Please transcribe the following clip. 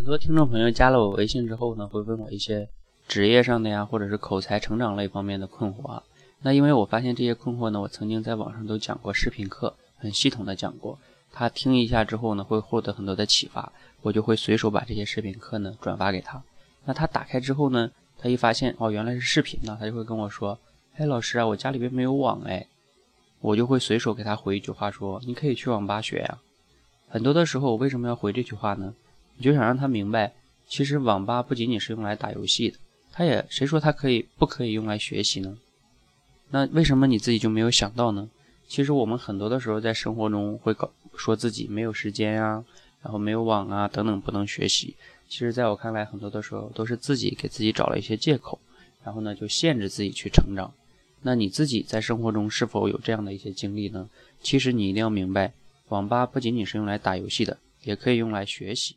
很多听众朋友加了我微信之后呢，会问我一些职业上的呀，或者是口才成长类方面的困惑啊。那因为我发现这些困惑呢，我曾经在网上都讲过视频课，很系统的讲过。他听一下之后呢，会获得很多的启发，我就会随手把这些视频课呢转发给他。那他打开之后呢，他一发现哦原来是视频呢，他就会跟我说：“哎，老师啊，我家里边没有网哎。”我就会随手给他回一句话说：“你可以去网吧学呀。”很多的时候，我为什么要回这句话呢？我就想让他明白，其实网吧不仅仅是用来打游戏的，他也谁说他可以不可以用来学习呢？那为什么你自己就没有想到呢？其实我们很多的时候在生活中会搞说自己没有时间呀，然后没有网啊等等不能学习。其实在我看来，很多的时候都是自己给自己找了一些借口，然后呢就限制自己去成长。那你自己在生活中是否有这样的一些经历呢？其实你一定要明白，网吧不仅仅是用来打游戏的，也可以用来学习。